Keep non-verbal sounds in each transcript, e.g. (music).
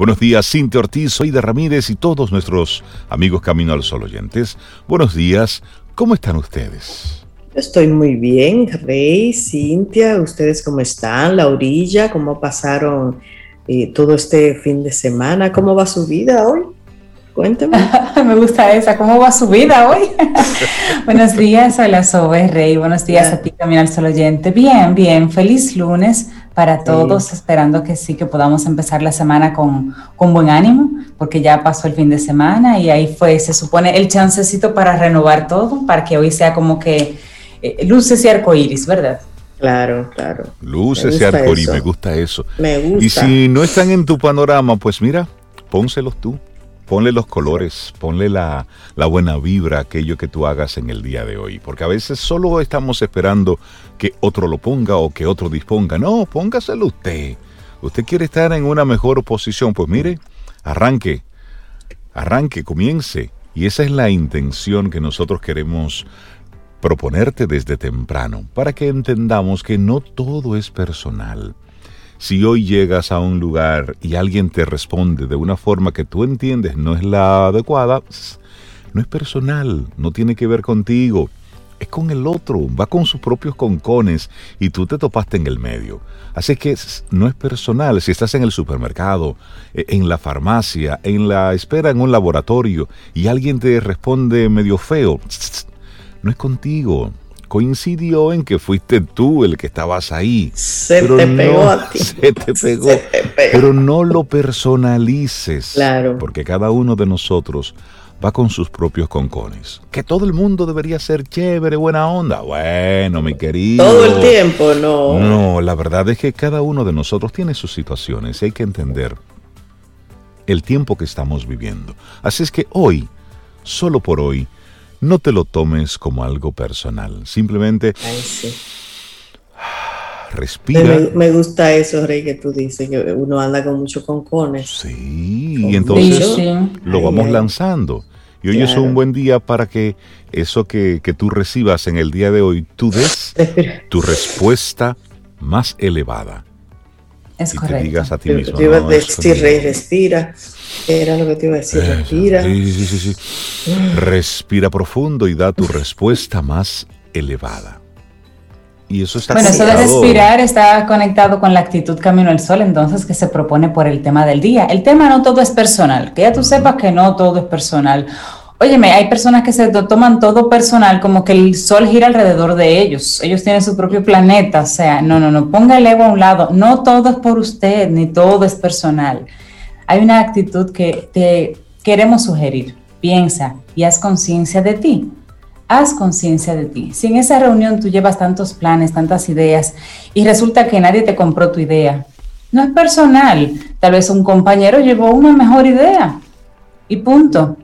Buenos días, Cintia Ortiz, soy de Ramírez y todos nuestros amigos Camino al Sol oyentes. Buenos días, ¿cómo están ustedes? Estoy muy bien, Rey, Cintia, ¿ustedes cómo están? La orilla, ¿cómo pasaron eh, todo este fin de semana? ¿Cómo va su vida hoy? Cuéntame. (laughs) Me gusta esa. ¿Cómo va su vida hoy? (laughs) Buenos días, hola Sobe Rey. Buenos días a ti, Camino al Sol Oyente. Bien, bien. Feliz lunes para todos. Esperando que sí, que podamos empezar la semana con, con, buen ánimo, porque ya pasó el fin de semana y ahí fue, se supone, el chancecito para renovar todo, para que hoy sea como que eh, luces y arcoíris, ¿verdad? Claro, claro. Luces y arcoíris, me gusta eso. Me gusta. Y si no están en tu panorama, pues mira, pónselos tú ponle los colores, ponle la, buena vibra a aquello que tú hagas en el día de hoy, porque a veces solo estamos esperando que otro lo ponga o que otro disponga. No, póngaselo usted. Usted quiere estar en una mejor posición, pues mire, arranque, arranque, comience. Y esa es la intención que nosotros queremos proponerte desde temprano, para que entendamos que no todo es personal. Si hoy llegas a un lugar y alguien te responde de una forma que tú entiendes no es la adecuada, no es personal, no tiene que ver contigo, es con el otro, va con sus propios concones y tú te topaste en el medio. Así que no es personal, si estás en el supermercado, e, en la farmacia, en la espera en un laboratorio y alguien te responde medio feo, no es contigo, coincidió en que fuiste tú el que estabas ahí. Se te pegó a (laughs) ti. Se te pegó. Pero no lo personalices. Claro. Porque cada uno de nosotros va con sus propios concones. Que todo el mundo debería ser chévere, buena onda. Bueno, mi querido. Todo el tiempo, no. No, la verdad es que cada uno de nosotros tiene sus situaciones y hay que entender el tiempo que estamos viviendo. Así es que hoy, solo por hoy, no te lo tomes como algo personal. Simplemente respira. Me, gusta eso, Rey, que tú dices, que uno anda con muchos concones. Sí, y entonces lo vamos lanzando. Y hoy es un buen día para que eso que, que, tú recibas en el día de hoy, tú des (laughs) tu respuesta más elevada. Es y correcto. te digas a ti mismo. Te iba a decir, Rey, respira. Era lo que te iba a decir, respira. Sí, sí, sí, sí. Respira profundo y da tu respuesta más elevada. Y eso está Bueno, eso de conectado. respirar está conectado con la actitud Camino al Sol, entonces, que se propone por el tema del día. El tema no todo es personal, que ya tú sepas que no todo es personal. Óyeme, hay personas que se toman todo personal, como que el sol gira alrededor de ellos. Ellos tienen su propio planeta. O sea, no, no, no, ponga el ego a un lado. No todo es por usted, ni todo es personal. Hay una actitud que te queremos sugerir. Piensa y haz conciencia de ti. Haz conciencia de ti. Si en esa reunión tú llevas tantos planes, tantas ideas y resulta que nadie te compró tu idea, no es personal. Tal vez un compañero llevó una mejor idea y punto.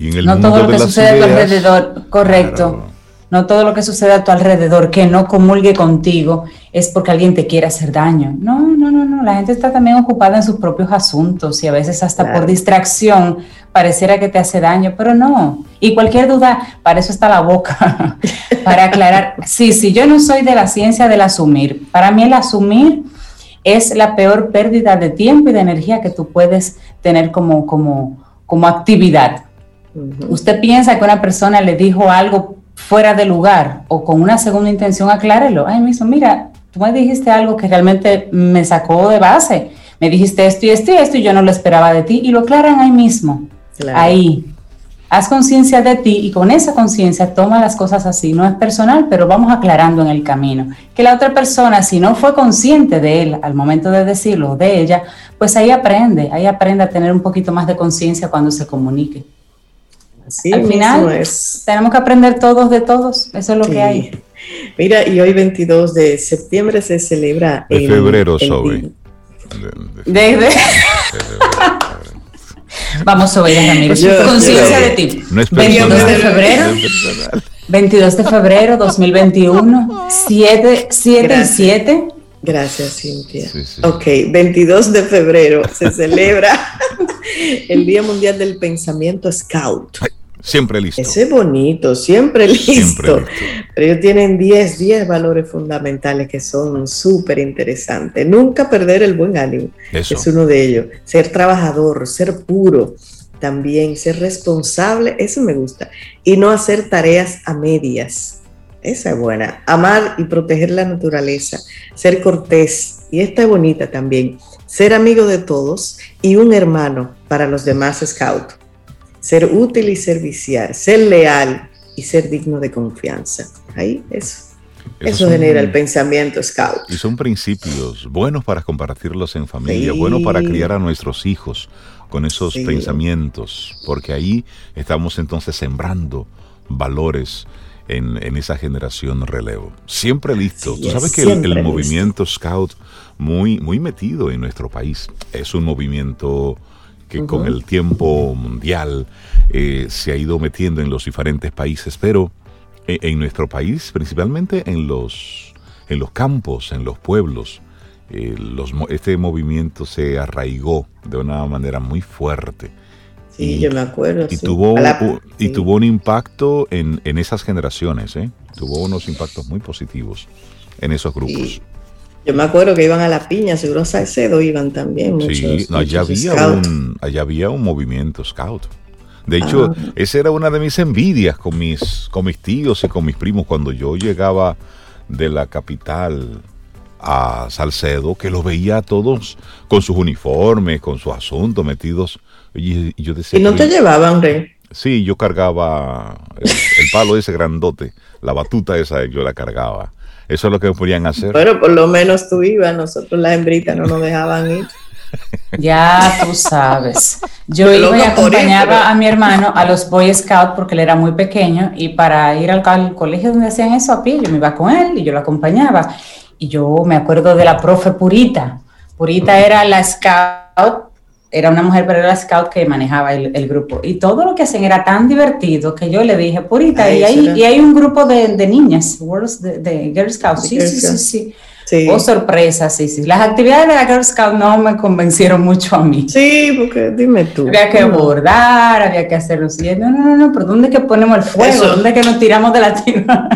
Y en el no mundo todo lo de que sucede a tu alrededor, correcto. Claro. No todo lo que sucede a tu alrededor que no comulgue contigo es porque alguien te quiere hacer daño. No, no, no, no. La gente está también ocupada en sus propios asuntos y a veces hasta Claro. por distracción pareciera que te hace daño, pero no. Y cualquier duda, para eso está la boca, (laughs) para aclarar. Sí, sí, yo no soy de la ciencia del asumir. Para mí el asumir es la peor pérdida de tiempo y de energía que tú puedes tener como, como, como actividad. Usted piensa que una persona le dijo algo fuera de lugar o con una segunda intención, aclárelo. Ay, mismo, mira, tú me dijiste algo que realmente me sacó de base. Me dijiste esto y esto y esto y yo no lo esperaba de ti y lo aclaran ahí mismo. Claro. Ahí. Haz conciencia de ti y con esa conciencia toma las cosas así. No es personal, pero vamos aclarando en el camino. Que la otra persona, si no fue consciente de él al momento de decirlo, de ella, pues ahí aprende, ahí aprende a tener un poquito más de conciencia cuando se comunique. Así Al final, es. tenemos que aprender todos de todos, eso es lo Sí. que hay. Mira, y hoy 22 de septiembre se celebra De el- febrero, el Sobe. día- De- de- Desde, (laughs) vamos, Ramírez, Yo- conciencia de ti. No es 22 de febrero, No es personal. 22 de febrero 2021, 7, 7 y Gracias. 7. Gracias, Cintia. Sí, sí. Ok, 22 de febrero se celebra (laughs) el Día Mundial del Pensamiento Scout. Siempre listo. Ese es bonito, siempre listo. Pero ellos tienen 10, 10 valores fundamentales que son súper interesantes. Nunca perder el buen ánimo. Es uno de ellos. Ser trabajador, ser puro, también ser responsable, eso me gusta. Y no hacer tareas a medias. Esa es buena. Amar y proteger la naturaleza. Ser cortés. Y esta es bonita también. Ser amigo de todos y un hermano para los demás scouts ser útil y servicial, ser leal y ser digno de confianza. Ahí eso. Eso, genera el pensamiento scout. Y son principios buenos para compartirlos en familia, buenos para criar a nuestros hijos con esos pensamientos, porque ahí estamos entonces sembrando valores en, esa generación relevo. Siempre listo. Tú sabes que el, movimiento scout muy, muy metido en nuestro país es un movimiento que con el tiempo mundial eh, se ha ido metiendo en los diferentes países, pero eh, en, nuestro país, principalmente en los, en los campos, en los pueblos, eh, los, este movimiento se arraigó de una manera muy fuerte. Sí, yo me acuerdo. Y, tuvo, y tuvo un impacto en, en esas generaciones, tuvo unos impactos muy positivos en esos grupos. Yo me acuerdo que iban a la piña, seguro Salcedo iban también. Muchos, sí, allá, había un, allá había un movimiento scout. De hecho, ah. esa era una de mis envidias con mis, con mis tíos y con mis primos cuando yo llegaba de la capital a Salcedo, que los veía a todos con sus uniformes, con sus asuntos metidos. Y, yo decía, ¿Y no te llevaban, Rey? Sí, yo cargaba el, el, palo ese grandote, la batuta esa, yo la cargaba. Eso es lo que podían hacer. Bueno, por lo menos tú ibas, nosotros las hembritas no nos dejaban ir. (laughs) Ya tú sabes. Yo iba y acompañaba a mi hermano a los Boy Scouts porque él era muy pequeño y para ir al, colegio donde hacían eso a pie, yo me iba con él y yo lo acompañaba. Y yo me acuerdo de la profe Purita. Purita era la scout era una mujer, pero era la scout que manejaba el, grupo. Y todo lo que hacían era tan divertido que yo le dije, Purita, y, hay, y hay un grupo de, de niñas, de, de, Girl Scouts. Sí, sí, sí, sí, Oh, sorpresa, sí, sí. Las actividades de la Girl Scout no me convencieron mucho a mí. Sí, porque dime tú. Había que bordar, había que hacerlo siguiente. No, no, no, pero ¿dónde es que ponemos el fuego? ¿Dónde es que nos tiramos de la tierra?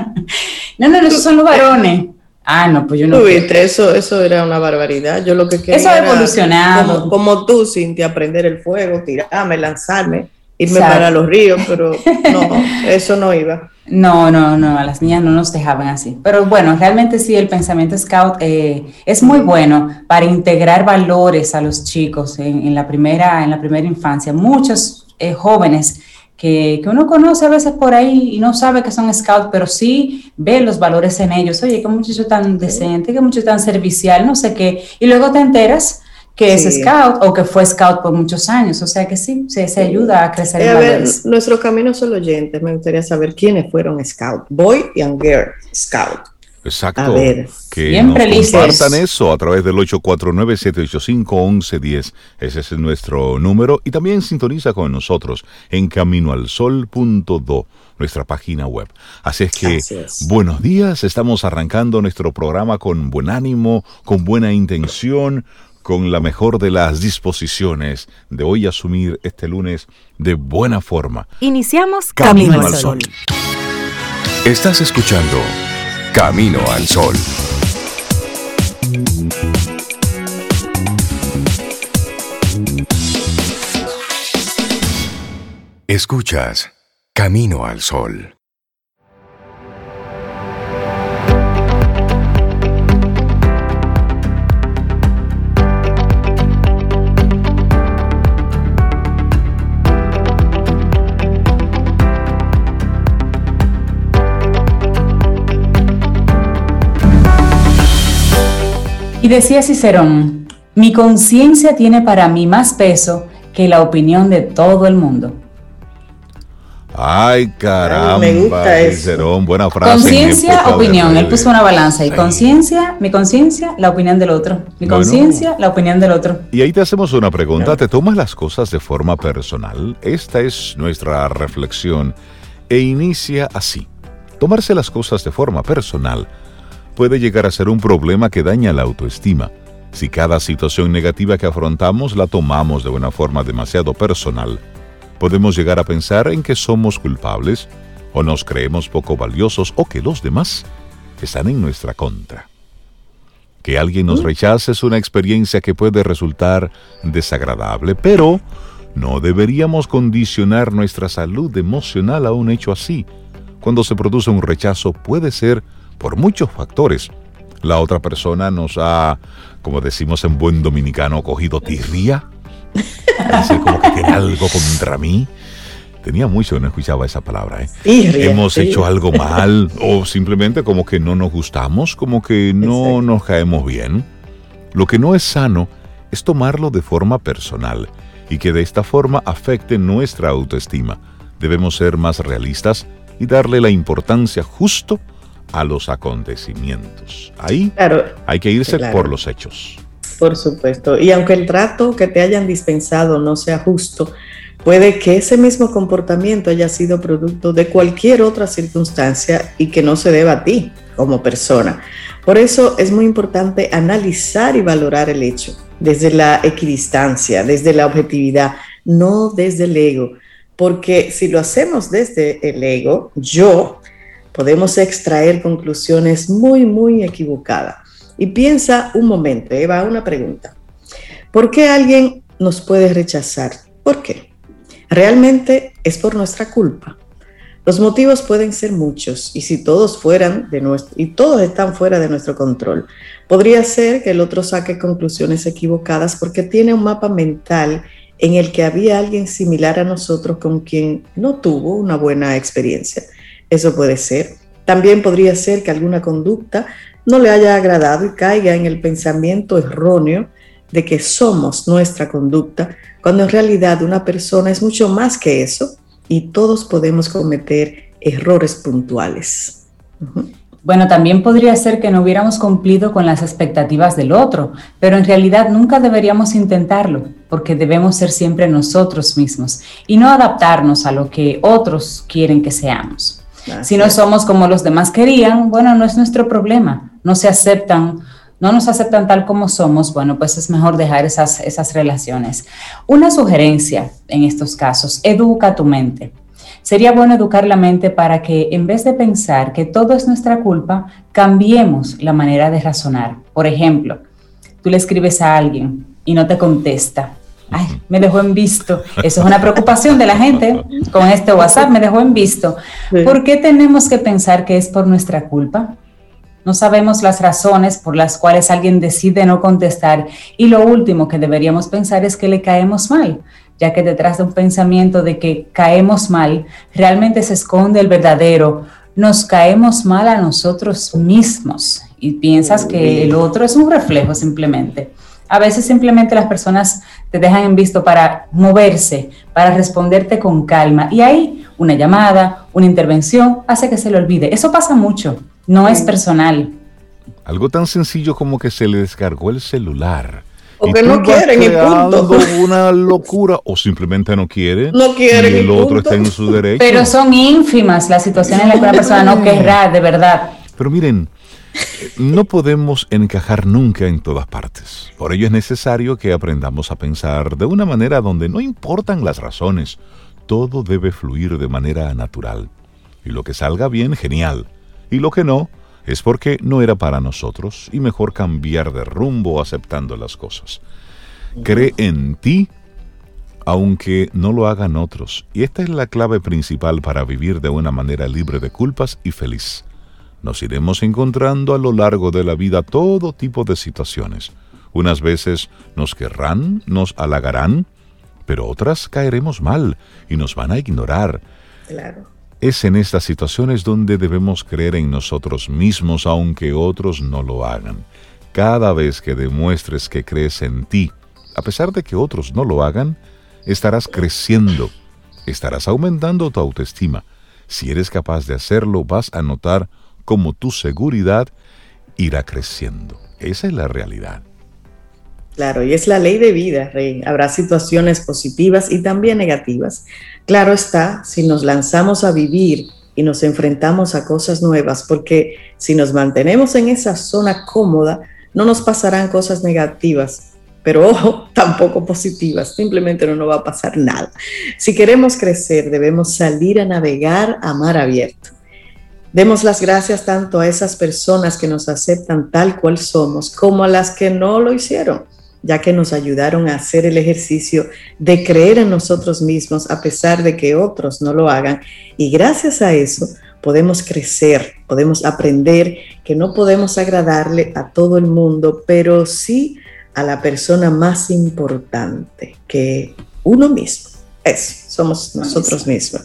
(laughs) no, no, esos son los varones. Ah, no, pues yo no. Viste, eso, eso era una barbaridad. Yo lo que quería. Eso ha evolucionado. Como, tú, Cintia, aprender el fuego, tirarme, lanzarme, irme para los ríos, pero (laughs) no, eso no iba. No, no, no, a las niñas no nos dejaban así. Pero bueno, realmente sí, el pensamiento scout eh, es muy bueno para integrar valores a los chicos en, la, primera, en la primera infancia. Muchos eh, jóvenes que, uno conoce a veces por ahí y no sabe que son scouts, pero sí ve los valores en ellos. Oye, qué muchacho tan decente, qué muchacho tan servicial, no sé qué. Y luego te enteras que es scout o que fue scout por muchos años. O sea que sí, se, se ayuda a crecer en valores. nuestro camino solo oyentes, me gustaría saber quiénes fueron scout, boy y girl scout. Exacto. que nos compartan eso a través del 849-785-1110. Ese es nuestro número. Y también sintoniza con nosotros en caminoalsol.do, nuestra página web. Así es que, buenos días. Estamos arrancando nuestro programa con buen ánimo, con buena intención, con la mejor de las disposiciones de hoy asumir este lunes de buena forma. Iniciamos Camino, al Sol. Estás escuchando Camino al Sol. Escuchas Camino al Sol. Y decía Cicerón, mi conciencia tiene para mí más peso que la opinión de todo el mundo. Ay, caramba, me gusta Cicerón, buena frase. Conciencia, opinión. Él puso una balanza y conciencia, mi conciencia, la opinión del otro. Mi conciencia, la opinión del otro. Y ahí te hacemos una pregunta. ¿Te tomas las cosas de forma personal? Esta es nuestra reflexión e inicia así. Tomarse las cosas de forma personal puede llegar a ser un problema que daña la autoestima. Si cada situación negativa que afrontamos la tomamos de una forma demasiado personal, podemos llegar a pensar en que somos culpables o nos creemos poco valiosos o que los demás están en nuestra contra. Que alguien nos rechace es una experiencia que puede resultar desagradable, pero no deberíamos condicionar nuestra salud emocional a un hecho así. Cuando se produce un rechazo puede ser por muchos factores. La otra persona nos ha, como decimos en buen dominicano, cogido tirria. Dice como que tiene algo contra mí. Tenía mucho que no escuchaba esa palabra. ¿eh? Hemos hecho algo mal o simplemente como que no nos gustamos, como que no nos caemos bien. Lo que no es sano es tomarlo de forma personal y que de esta forma afecte nuestra autoestima. Debemos ser más realistas y darle la importancia justo a los acontecimientos. Ahí hay que irse por los hechos. Por supuesto. Y aunque el trato que te hayan dispensado no sea justo, puede que ese mismo comportamiento haya sido producto de cualquier otra circunstancia y que no se deba a ti como persona. Por eso es muy importante analizar y valorar el hecho desde la equidistancia, desde la objetividad, no desde el ego. Porque si lo hacemos desde el ego, yo, podemos extraer conclusiones muy, muy equivocadas. Y piensa un momento, Eva, una pregunta. ¿Por qué alguien nos puede rechazar? ¿Por qué? Realmente es por nuestra culpa. Los motivos pueden ser muchos y si todos fueran de nuestro y todos están fuera de nuestro control, podría ser que el otro saque conclusiones equivocadas porque tiene un mapa mental en el que había alguien similar a nosotros con quien no tuvo una buena experiencia. Eso puede ser. También podría ser que alguna conducta no le haya agradado y caiga en el pensamiento erróneo de que somos nuestra conducta, cuando en realidad una persona es mucho más que eso y todos podemos cometer errores puntuales. Bueno, también podría ser que no hubiéramos cumplido con las expectativas del otro, pero en realidad nunca deberíamos intentarlo, porque debemos ser siempre nosotros mismos y no adaptarnos a lo que otros quieren que seamos. Si no somos como los demás querían, bueno, no es nuestro problema, no se aceptan no nos aceptan tal como somos, bueno, pues es mejor dejar esas, esas relaciones. Una sugerencia en estos casos, educa tu mente. Sería bueno educar la mente para que en vez de pensar que todo es nuestra culpa, cambiemos la manera de razonar. Por ejemplo, tú le escribes a alguien y no te contesta. Ay, me dejó en visto. Eso es una preocupación de la gente con este WhatsApp, me dejó en visto. ¿Por qué tenemos que pensar que es por nuestra culpa? No sabemos las razones por las cuales alguien decide no contestar y lo último que deberíamos pensar es que le caemos mal, ya que detrás de un pensamiento de que caemos mal, realmente se esconde el verdadero. Nos caemos mal a nosotros mismos y piensas que el otro es un reflejo simplemente. A veces simplemente las personas te dejan en visto para moverse, para responderte con calma y ahí una llamada, una intervención hace que se le olvide. Eso pasa mucho. No es personal. Algo tan sencillo como que se le descargó el celular. O que no quieren y punto. una locura o simplemente no quiere. No quiere. Y el otro está en su derecho. Pero son ínfimas las situaciones en las que una persona no querrá, de verdad. Pero miren, no podemos encajar nunca en todas partes. Por ello es necesario que aprendamos a pensar de una manera donde no importan las razones. Todo debe fluir de manera natural. Y lo que salga bien, genial y lo que no es porque no era para nosotros y mejor cambiar de rumbo aceptando las cosas. Cree en ti aunque no lo hagan otros. Y esta es la clave principal para vivir de una manera libre de culpas y feliz. Nos iremos encontrando a lo largo de la vida todo tipo de situaciones. Unas veces nos querrán, nos halagarán, pero otras caeremos mal y nos van a ignorar. Claro. Es en estas situaciones donde debemos creer en nosotros mismos aunque otros no lo hagan. Cada vez que demuestres que crees en ti, a pesar de que otros no lo hagan, estarás creciendo, estarás aumentando tu autoestima. Si eres capaz de hacerlo, vas a notar cómo tu seguridad irá creciendo. Esa es la realidad. Claro, y es la ley de vida, Rey. Habrá situaciones positivas y también negativas. Claro está, si nos lanzamos a vivir y nos enfrentamos a cosas nuevas, porque si nos mantenemos en esa zona cómoda, no nos pasarán cosas negativas, pero ojo, (laughs) tampoco positivas, simplemente no nos va a pasar nada. Si queremos crecer, debemos salir a navegar a mar abierto. Demos las gracias tanto a esas personas que nos aceptan tal cual somos como a las que no lo hicieron, ya que nos ayudaron a hacer el ejercicio de creer en nosotros mismos a pesar de que otros no lo hagan. Y gracias a eso podemos crecer, podemos aprender que no podemos agradarle a todo el mundo, pero sí a la persona más importante que uno mismo. Eso, somos nosotros mismos.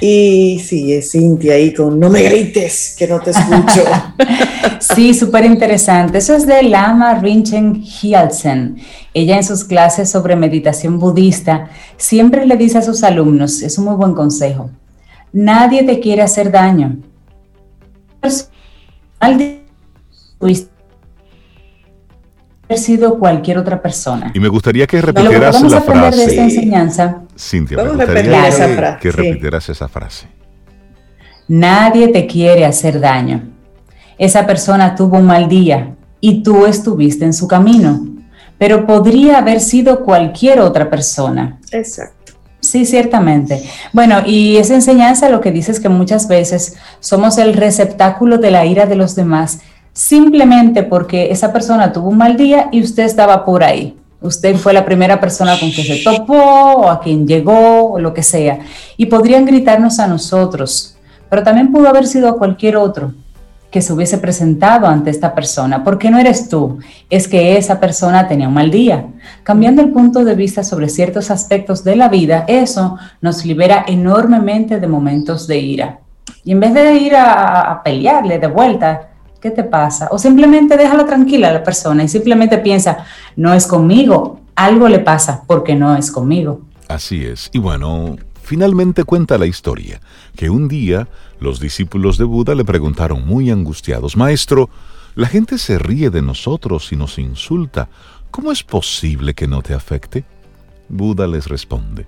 Y es Cintia ahí con no me grites, que no te escucho. (laughs) sí, súper interesante. Eso es de Lama Rinchen Hyaltsen. Ella en sus clases sobre meditación budista siempre le dice a sus alumnos, es un muy buen consejo, nadie te quiere hacer daño. Sido cualquier otra persona. Y me gustaría que repitieras la frase. De esta enseñanza. Cintia, me gustaría esa que repitieras esa frase. Nadie te quiere hacer daño. Esa persona tuvo un mal día y tú estuviste en su camino, pero podría haber sido cualquier otra persona. Exacto. Sí, ciertamente. Bueno, y esa enseñanza lo que dice es que muchas veces somos el receptáculo de la ira de los demás simplemente porque esa persona tuvo un mal día y usted estaba por ahí. Usted fue la primera persona con que se topó o a quien llegó o lo que sea. Y podrían gritarnos a nosotros, pero también pudo haber sido a cualquier otro que se hubiese presentado ante esta persona, porque no eres tú, es que esa persona tenía un mal día. Cambiando el punto de vista sobre ciertos aspectos de la vida, eso nos libera enormemente de momentos de ira. Y en vez de ir a, a pelearle de vuelta, ¿qué te pasa? O simplemente déjala tranquila a la persona y simplemente piensa, no es conmigo, algo le pasa porque no es conmigo. Así es. Y bueno, finalmente cuenta la historia, que un día los discípulos de Buda le preguntaron muy angustiados, Maestro, la gente se ríe de nosotros y nos insulta. ¿Cómo es posible que no te afecte? Buda les responde,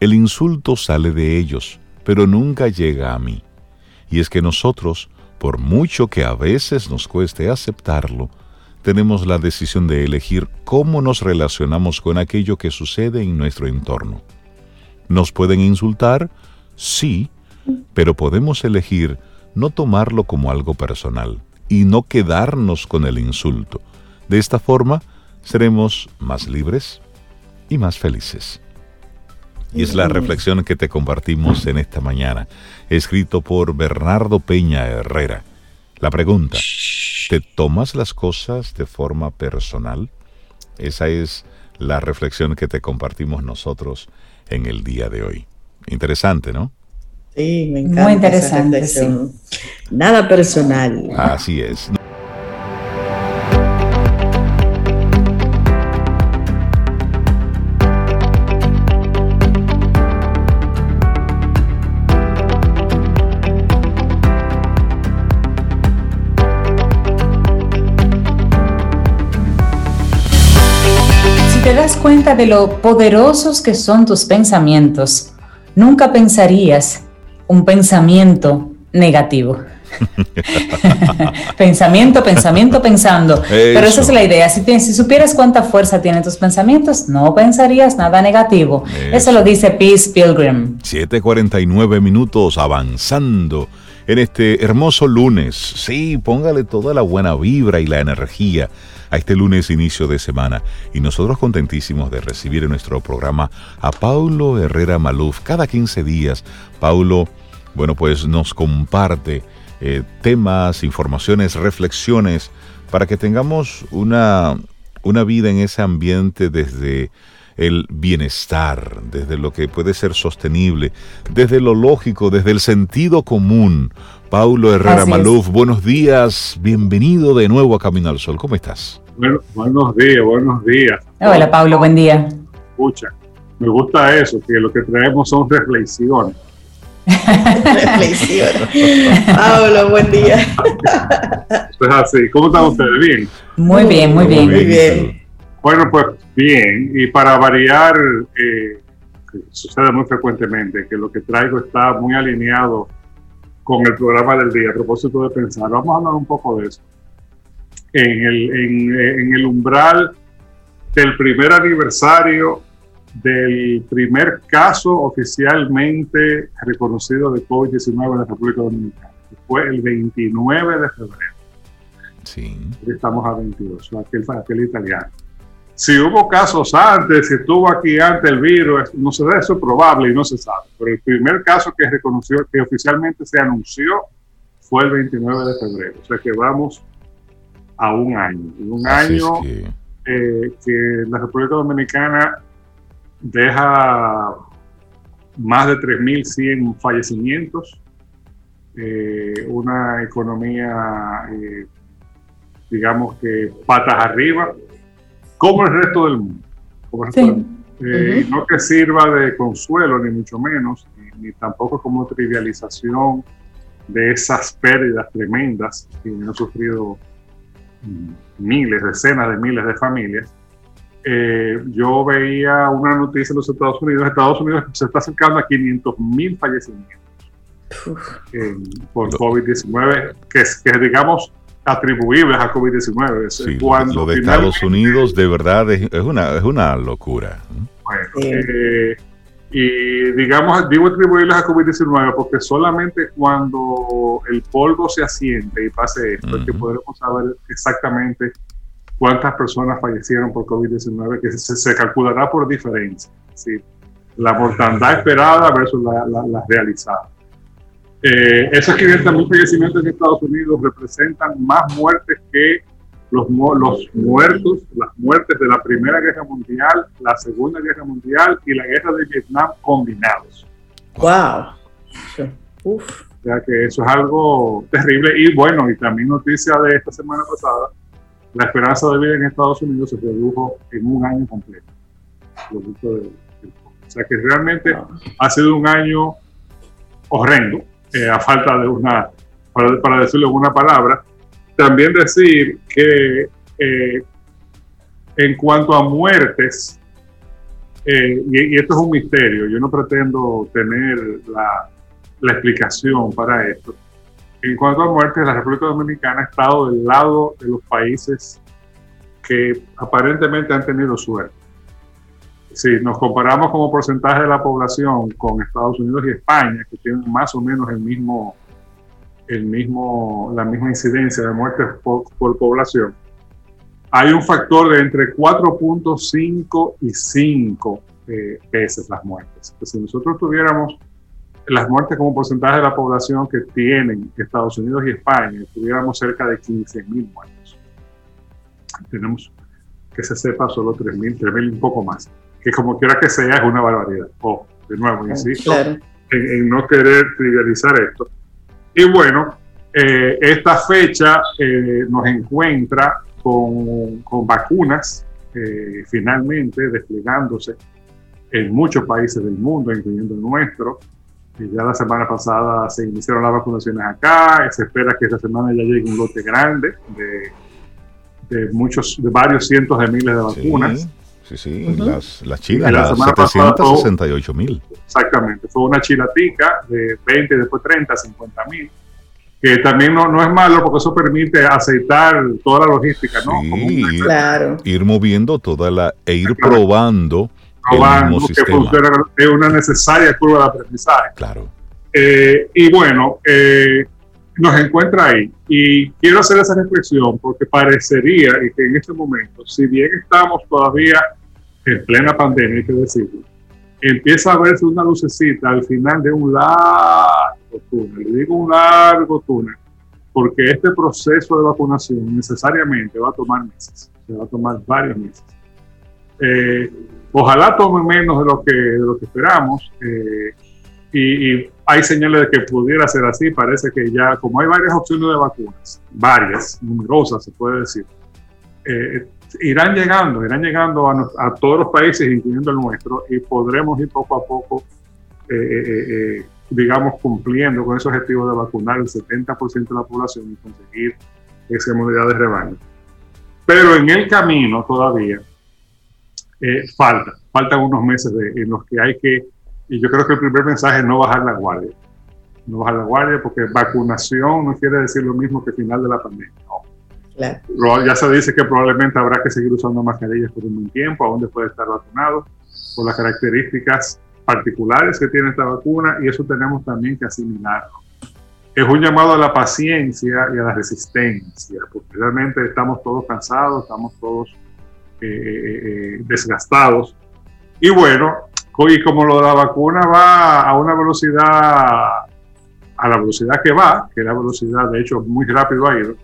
el insulto sale de ellos, pero nunca llega a mí. Y es que nosotros por mucho que a veces nos cueste aceptarlo, tenemos la decisión de elegir cómo nos relacionamos con aquello que sucede en nuestro entorno. ¿Nos pueden insultar? Sí, pero podemos elegir no tomarlo como algo personal y no quedarnos con el insulto. De esta forma, seremos más libres y más felices. Y es la reflexión que te compartimos en esta mañana, escrito por Bernardo Peña Herrera. La pregunta, ¿te tomas las cosas de forma personal? Esa es la reflexión que te compartimos nosotros en el día de hoy. Interesante, ¿no? Sí, me encanta. Muy interesante. Nada personal. Así es. Cuenta de lo poderosos que son tus pensamientos, nunca pensarías un pensamiento negativo. (laughs) pensamiento, pensamiento, pensando. Pero esa es la idea. Si, si, supieras cuánta fuerza tienen tus pensamientos, no pensarías nada negativo. Eso, lo dice Peace Pilgrim. 7:49 minutos avanzando en este hermoso lunes. Sí, póngale toda la buena vibra y la energía a este lunes inicio de semana y nosotros contentísimos de recibir en nuestro programa a Paulo Herrera Maluf. Cada 15 días, Paulo, bueno, pues nos comparte eh, temas, informaciones, reflexiones para que tengamos una, una vida en ese ambiente desde el bienestar, desde lo que puede ser sostenible, desde lo lógico, desde el sentido común, Paulo Herrera Maluf, buenos días, bienvenido de nuevo a Camino al Sol, ¿cómo estás? Bueno, buenos días, buenos días. Hola Paulo, buen día. Escucha, me gusta eso, que lo que traemos son reflexiones. (laughs) reflexiones. Paulo, buen día. Pues así, ¿cómo están ustedes? ¿Bien? Muy bien, muy bien. Muy bien. Bueno, pues bien, y para variar, eh, sucede muy frecuentemente que lo que traigo está muy alineado con el programa del día, a propósito de pensar. Vamos a hablar un poco de eso. En el, en, el umbral del primer aniversario del primer caso oficialmente reconocido de COVID-19 en la República Dominicana, que fue el 29 de febrero. Sí. Estamos a 22, aquel, aquel italiano. Si hubo casos antes, si estuvo aquí antes el virus, no se ve, eso es probable y no se sabe. Pero el primer caso que reconoció, que oficialmente se anunció, fue el 29 de febrero. O sea que vamos a un año. un año que... Eh, que la República Dominicana deja más de 3.100 fallecimientos, eh, una economía, eh, digamos que patas arriba, como el resto del mundo. No que sirva de consuelo, ni mucho menos, ni, tampoco como trivialización de esas pérdidas tremendas que han sufrido miles, decenas de miles de familias. Eh, yo veía una noticia en los Estados Unidos, Estados Unidos se está acercando a 500 mil fallecimientos por COVID-19, que, que digamos atribuibles a COVID-19. lo de Estados Unidos de verdad es, una, es una locura. Bueno, eh, y digamos, digo atribuirles a COVID-19 porque solamente cuando el polvo se asiente y pase esto, es que podremos saber exactamente cuántas personas fallecieron por COVID-19, que se, calculará por diferencia. ¿sí? La mortandad esperada versus la, la, realizada. Eh, esos 500 mil fallecimientos en Estados Unidos representan más muertes que los, los muertos, las muertes de la Primera Guerra Mundial, la Segunda Guerra Mundial y la Guerra de Vietnam combinados. ¡Wow! Uf. O sea que eso es algo terrible. Y bueno, y también noticia de esta semana pasada, la esperanza de vida en Estados Unidos se redujo en un año completo. o sea que realmente ha sido un año horrendo, eh, a falta de una, para, para decirlo en una palabra, también decir que eh, en cuanto a muertes, eh, y, esto es un misterio, yo no pretendo tener la, explicación para esto. En cuanto a muertes, la República Dominicana ha estado del lado de los países que aparentemente han tenido suerte. Si nos comparamos como porcentaje de la población con Estados Unidos y España, que tienen más o menos el mismo el mismo, la misma incidencia de muertes por, población, hay un factor de entre 4.5 y 5 eh, veces las muertes. si nosotros tuviéramos las muertes como porcentaje de la población que tienen Estados Unidos y España, tuviéramos cerca de 15.000 muertos. Tenemos que se sepa solo 3.000, 3.000 un poco más, que como quiera que sea es una barbaridad. O, de nuevo, insisto, en no querer trivializar esto, y bueno, eh, esta fecha eh, nos encuentra con, vacunas eh, finalmente desplegándose en muchos países del mundo, incluyendo el nuestro. Y ya la semana pasada se iniciaron las vacunaciones acá, se espera que esta semana ya llegue un lote grande de, muchos, de varios cientos de miles de vacunas. Sí, sí, las, las chinas, las 768 mil. Exactamente, fue una chilatica de 20, después 30, 50 mil que también no, no, es malo porque eso permite aceitar toda la logística, ¿no? Sí, claro. Ir moviendo toda la, e ir probando, probando que funciona, es una necesaria curva de aprendizaje. Claro. Eh, y bueno, eh, nos encuentra ahí. Y quiero hacer esa reflexión porque parecería y que en este momento, si bien estamos todavía en plena pandemia, hay que decirlo, empieza a verse una lucecita al final de un largo túnel. Le digo un largo túnel, porque este proceso de vacunación necesariamente va a tomar meses, se va a tomar varios meses. Eh, ojalá tome menos de lo que, de lo que esperamos. Eh, y, hay señales de que pudiera ser así. Parece que ya, como hay varias opciones de vacunas, varias, numerosas se puede decir, eh, irán llegando, irán llegando a, todos los países, incluyendo el nuestro, y podremos ir poco a poco, eh, eh, eh, digamos, cumpliendo con ese objetivo de vacunar el 70% de la población y conseguir esa inmunidad de rebaño. Pero en el camino todavía falta, faltan unos meses en los que hay que, y yo creo que el primer mensaje es no bajar la guardia. No bajar la guardia porque vacunación no quiere decir lo mismo que final de la pandemia. Ya se dice que probablemente habrá que seguir usando mascarillas por un buen tiempo, aún después de estar vacunado, por las características particulares que tiene esta vacuna y eso tenemos también que asimilarlo. Es un llamado a la paciencia y a la resistencia, porque realmente estamos todos cansados, estamos todos eh, eh, eh, desgastados. Y bueno, y como lo de la vacuna va a una velocidad, a la velocidad que va, que la velocidad, de hecho, muy rápido ha ido,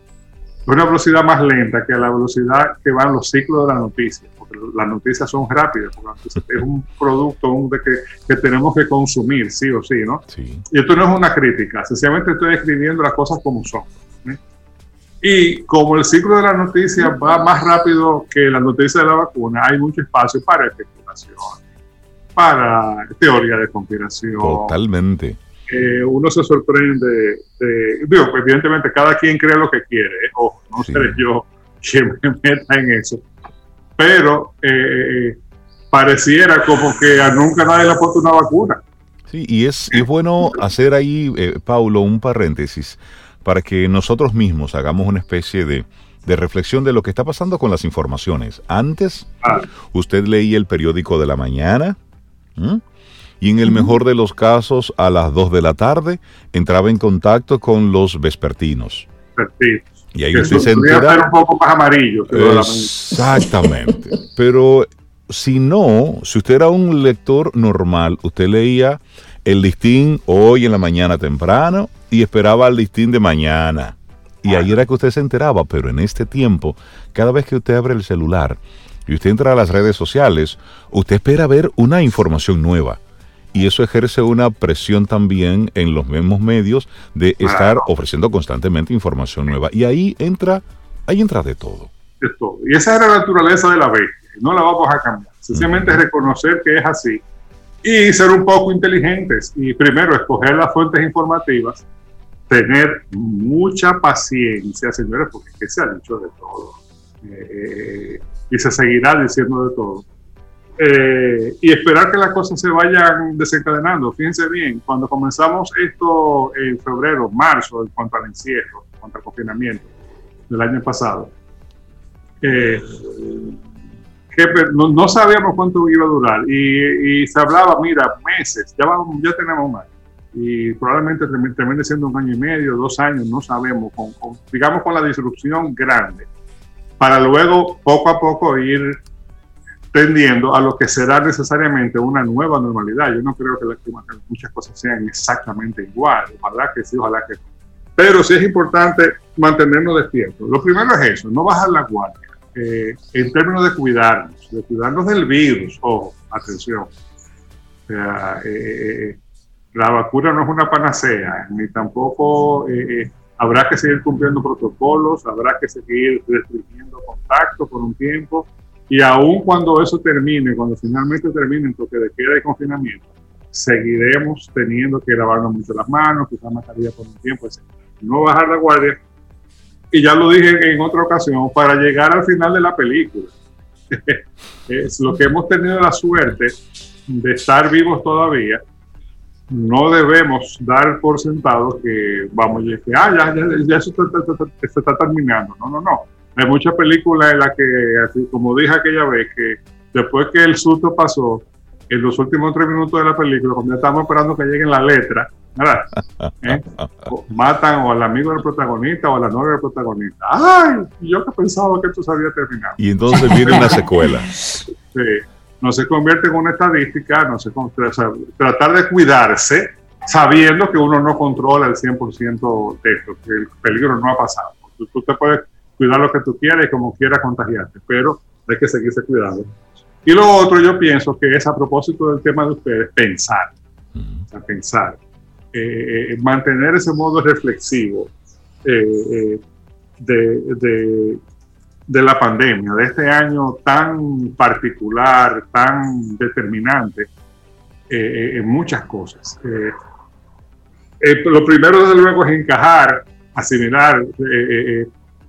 una velocidad más lenta que la velocidad que van los ciclos de la noticia, porque las noticias son rápidas, porque es un producto de que, que, tenemos que consumir, sí o sí, ¿no? Sí. Y esto no es una crítica, sencillamente estoy escribiendo las cosas como son. Y como el ciclo de la noticia va más rápido que la noticia de la vacuna, hay mucho espacio para especulación, para teoría de conspiración. Totalmente uno se sorprende, de, digo, evidentemente cada quien cree lo que quiere, ¿eh? o no seré yo quien me (laughs) meta en eso, pero eh, pareciera como que a nunca nadie le ha puesto una vacuna. Sí, y es, es bueno hacer ahí, eh, Paulo, un paréntesis para que nosotros mismos hagamos una especie de, de reflexión de lo que está pasando con las informaciones. Antes, ah. usted leía el periódico de la mañana, y en el mejor de los casos a las 2 de la tarde entraba en contacto con los vespertinos. Y ahí usted se entera. un poco más amarillo. Exactamente. (laughs) Pero si no, si usted era un lector normal, usted leía el listín hoy en la mañana temprano y esperaba el listín de mañana. Y ahí era que usted se enteraba, pero en este tiempo, cada vez que usted abre el celular y usted entra a las redes sociales, usted espera ver una información nueva y eso ejerce una presión también en los mismos medios de estar ofreciendo constantemente información nueva. Y ahí entra, ahí entra de todo. De todo. Y esa es la naturaleza de la bestia, no la vamos a cambiar. Sencillamente reconocer que es así y ser un poco inteligentes y primero escoger las fuentes informativas, tener mucha paciencia, señores, porque se ha dicho de todo eh, y se seguirá diciendo de todo eh, y esperar que las cosas se vayan desencadenando. Fíjense bien, cuando comenzamos esto en febrero, marzo, en cuanto al encierro, en cuanto al confinamiento del año pasado, eh, que no, sabíamos cuánto iba a durar y, se hablaba, mira, meses, ya, vamos, ya tenemos más. Y probablemente termine siendo un año y medio, dos años, no sabemos, digamos con la disrupción grande, para luego poco a poco ir tendiendo a lo que será necesariamente una nueva normalidad. Yo no creo que, muchas cosas sean exactamente igual, ojalá que sí, ojalá que no. Pero sí es importante mantenernos despiertos. Lo primero es eso, no bajar la guardia. Eh, en términos de cuidarnos, de cuidarnos del virus, ojo, atención. Sea, eh, eh, la vacuna no es una panacea, ni tampoco habrá que seguir cumpliendo protocolos, habrá que seguir restringiendo contacto por un tiempo y aun cuando eso termine, cuando finalmente termine el toque de queda y confinamiento, seguiremos teniendo que lavarnos mucho las manos, usar mascarilla por un tiempo, etc. No bajar la guardia. Y ya lo dije en otra ocasión, para llegar al final de la película. (laughs) es lo que hemos tenido la suerte de estar vivos todavía. No debemos dar por sentado que vamos que ah, ya, ya, ya eso se está terminando. No, no, no hay muchas películas en las que, así como dije aquella vez, que después que el susto pasó, en los últimos tres minutos de la película, cuando estamos esperando que lleguen la letra, ¿verdad? (laughs) ¿Eh? matan o al amigo del protagonista o a la novia del protagonista. ¡Ay! Yo que pensaba que esto se había terminado. Y entonces viene una secuela. (laughs) sí. No se convierte en una estadística, no se o tratar de cuidarse sabiendo que uno no controla el 100% de esto, que el peligro no ha pasado. Tú te puedes cuidar lo que tú quieras y como quieras contagiarte, pero hay que seguirse cuidando. Y lo otro, yo pienso que es a propósito del tema de ustedes, pensar, o sea, pensar, eh, eh, mantener ese modo reflexivo eh, de, de, de, la pandemia, de este año tan particular, tan determinante en muchas cosas. lo primero, desde luego, es encajar, asimilar,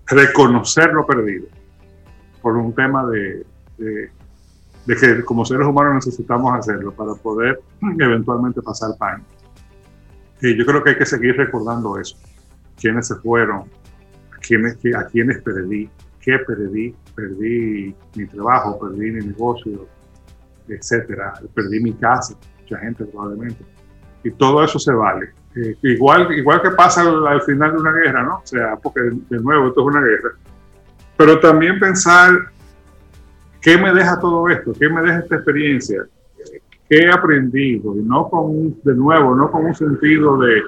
reconocer lo perdido por un tema de, de, que como seres humanos necesitamos hacerlo para poder (clears throat) eventualmente pasar página. Y yo creo que hay que seguir recordando eso. Quiénes se fueron, quiénes, a quiénes perdí, qué perdí, perdí mi trabajo, perdí mi negocio, etcétera, perdí mi casa, mucha gente probablemente. Y todo eso se vale. Eh, igual, igual que pasa al, final de una guerra, ¿no? O sea, porque de nuevo esto es una guerra. Pero también pensar qué me deja todo esto, qué me deja esta experiencia, qué he aprendido, y no con, de nuevo, no con un sentido de,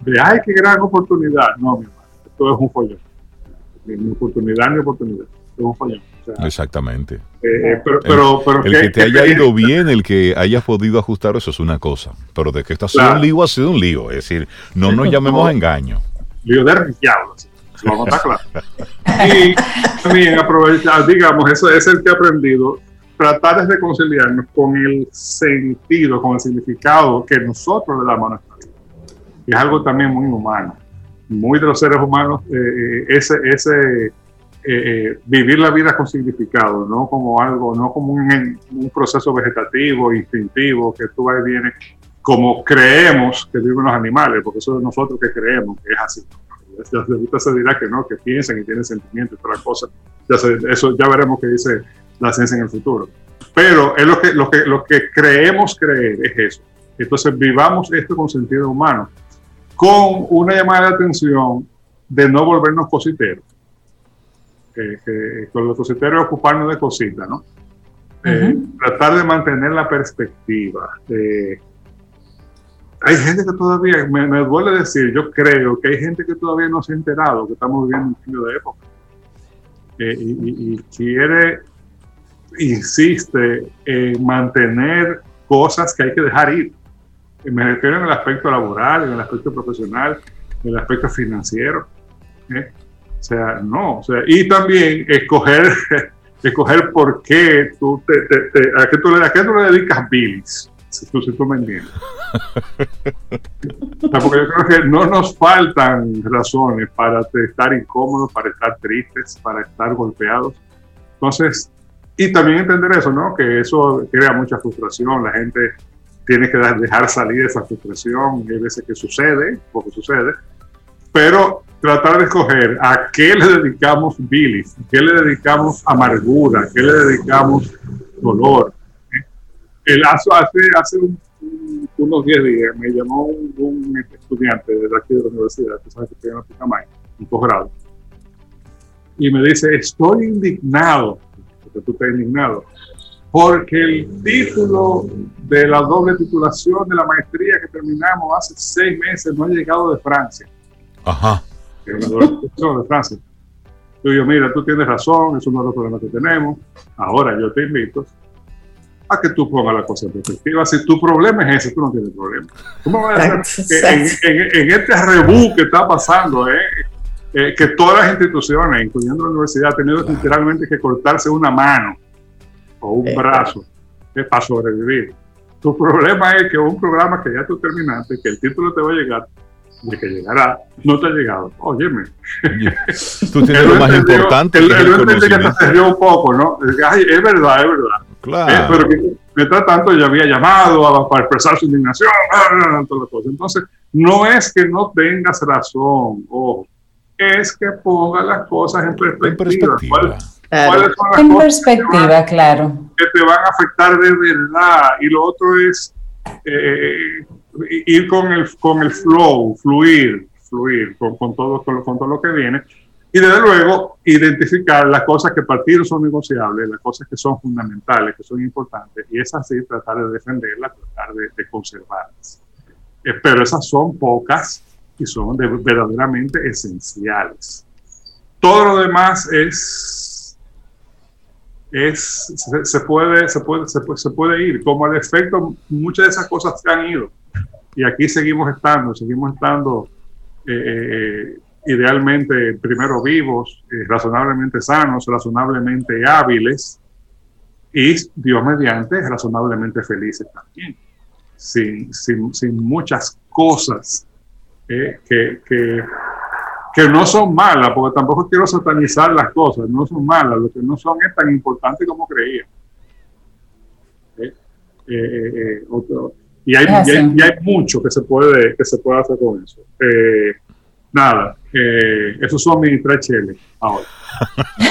de ay, qué gran oportunidad. No, mi hermano, esto es un follón. Ni oportunidad ni oportunidad, es un follón. Exactamente. Eh, eh, pero, el, que te haya ido bien, el que hayas podido ajustar, eso es una cosa. Pero de que esto ha sido un lío, ha sido un lío. Es decir, no nos llamemos a engaño. Lío de diablo, vamos a estar claro. Y también aprovechar, digamos, eso es el que he aprendido, tratar de reconciliarnos con el sentido, con el significado que nosotros le damos a nuestra vida. Es algo también muy humano, muy de los seres humanos, eh, ese, ese eh, vivir la vida con significado, no como algo, no como un, proceso vegetativo, instintivo, que tú vas y vienes, como creemos que viven los animales, porque eso es nosotros que creemos que es así. Ya se dirá que no, que piensan y tienen sentimientos, otra cosa. Ya eso ya veremos qué dice la ciencia en el futuro. Pero es lo que, lo que, lo que creemos creer es eso. Entonces vivamos esto con sentido humano, con una llamada de atención de no volvernos cositeros con los cositeros ocuparnos de cositas, ¿no? Eh, tratar de mantener la perspectiva. hay gente que todavía, me, duele decir, yo creo que hay gente que todavía no se ha enterado que estamos viviendo un cambio de época. Eh, y, quiere, insiste en mantener cosas que hay que dejar ir. Me refiero en el aspecto laboral, en el aspecto profesional, en el aspecto financiero. ¿eh? O sea, no. O sea, y también escoger, (laughs) escoger por qué tú te, a, qué tú a qué tú le dedicas bilis. Si tú, si tú me entiendes. porque yo creo que no nos faltan razones para estar incómodos, para estar tristes, para estar golpeados. Entonces, y también entender eso, ¿no? Que eso crea mucha frustración. La gente tiene que dejar salir esa frustración. Hay veces que sucede, porque sucede. Pero tratar de escoger a qué le dedicamos bilis, qué le dedicamos amargura, qué le dedicamos dolor. El hace, hace unos 10 días me llamó un, estudiante de aquí de la universidad, que sabe que estoy en un posgrado, y me dice, estoy indignado, porque tú estás indignado, porque el título de la doble titulación de la maestría que terminamos hace seis meses no ha llegado de Francia. Ajá de Francia. Yo mira, tú tienes razón, es uno de los problemas que tenemos. Ahora yo te invito a que tú pongas la cosa en perspectiva. Si tu problema es ese, tú no tienes problema. ¿Cómo vas a en, este rebú que está pasando, eh, eh, que todas las instituciones, incluyendo la universidad, han tenido literalmente que cortarse una mano o un eh, brazo para sobrevivir. Tu problema es que un programa que ya tú terminaste, que el título te va a llegar, de que llegará, no te ha llegado. Óyeme. Tú tienes lo más importante. Él, él, que se rió un poco, ¿no? Ay, es verdad, es verdad. Claro. Eh, pero que mientras tanto ya había llamado a, para expresar su indignación, todas las cosas. Entonces, no es que no tengas razón, ojo, es que ponga las cosas en perspectiva. En perspectiva. ¿Cuáles, son las en perspectiva, claro. Que te van a afectar de verdad. Y lo otro es eh, ir con el, con el flow, fluir, fluir con, con, todo, con, todo lo que viene. Y desde luego, identificar las cosas que para ti son negociables, las cosas que son fundamentales, que son importantes, y es así tratar de defenderlas, tratar de, conservarlas. Eh, pero esas son pocas y son verdaderamente esenciales. Todo lo demás es, es se, puede, se, puede, se, puede, se puede ir. Como el efecto, muchas de esas cosas se han ido y aquí seguimos estando, seguimos estando eh, eh, idealmente primero vivos, eh, razonablemente sanos, razonablemente hábiles y Dios mediante razonablemente felices también, sin, sin, sin muchas cosas que, que, que, no son malas, porque tampoco quiero satanizar las cosas, no son malas, lo que no son es tan importante como creía. otro, y hay, hay, mucho que se puede, que se puede hacer con eso. Eh, nada, eh, esos son mis tres cheles ahora.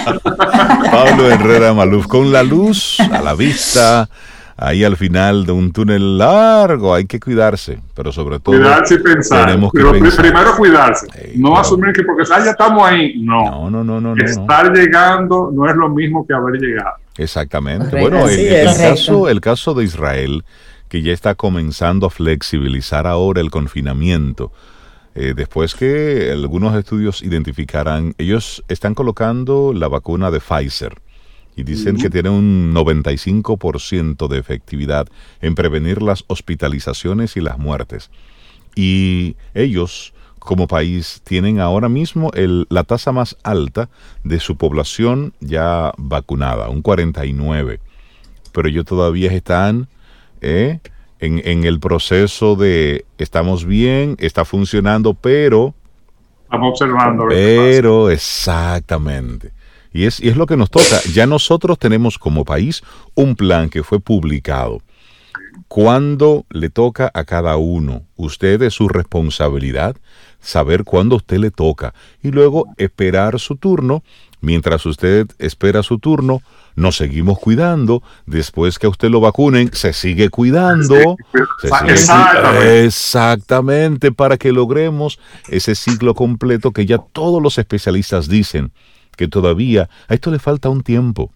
(laughs) Pablo Herrera Maluf, con la luz a la vista, ahí al final de un túnel largo, hay que cuidarse, pero sobre todo cuidarse y pensar. Tenemos que primero cuidarse, no asumir que porque ya estamos ahí, no. No, no, no, Estar llegando no es lo mismo que haber llegado. Exactamente. bueno, el, caso, el caso de Israel, que ya está comenzando a flexibilizar ahora el confinamiento. Eh, después que algunos estudios identificaran, ellos están colocando la vacuna de Pfizer y dicen que tiene un 95% de efectividad en prevenir las hospitalizaciones y las muertes. Y ellos, como país, tienen ahora mismo el, la tasa más alta de su población ya vacunada, un 49. Pero ellos todavía están eh, en, en el proceso de estamos bien, está funcionando, pero... Estamos observando. Pero, exactamente. Y es, y es lo que nos toca. Ya nosotros tenemos como país un plan que fue publicado. Cuando le toca a cada uno, usted es su responsabilidad saber cuándo a usted le toca y luego esperar su turno. Mientras usted espera su turno, nos seguimos cuidando. Después que a usted lo vacunen, se sigue cuidando. exactamente. exactamente, para que logremos ese ciclo completo que ya todos los especialistas dicen que todavía a esto le falta un tiempo.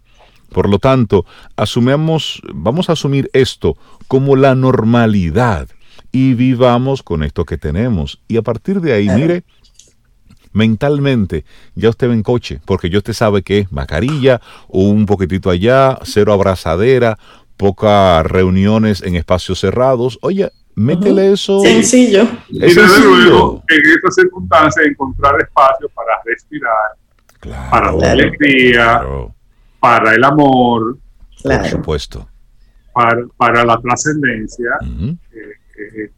Por lo tanto, asumamos, vamos a asumir esto como la normalidad y vivamos con esto que tenemos. Y a partir de ahí, mire, mentalmente ya usted va en coche, porque ya usted sabe que es mascarilla, un poquitito allá, cero abrazadera, pocas reuniones en espacios cerrados. Oye, métele eso. Sencillo. y desde luego, en estas circunstancias, encontrar espacio para respirar, para la alegría, para el amor, por supuesto, para, para la trascendencia, eh, eh,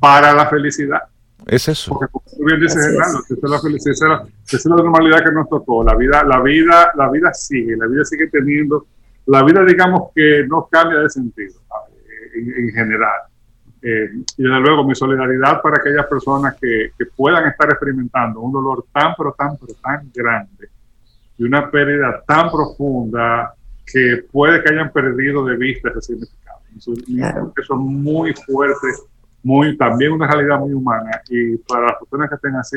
para la felicidad. Es eso. Porque como tú bien dices, Hernando, esa es la esa es la, normalidad que nos tocó. La vida, la vida, la vida sigue, la vida sigue teniendo, la vida digamos que no cambia de sentido en general. Eh, y desde luego mi solidaridad para aquellas personas que, que, puedan estar experimentando un dolor tan, pero tan, pero tan grande y una pérdida tan profunda que puede que hayan perdido de vista ese significado. Eso, es muy fuerte, muy, también una realidad muy humana y para las personas que estén así,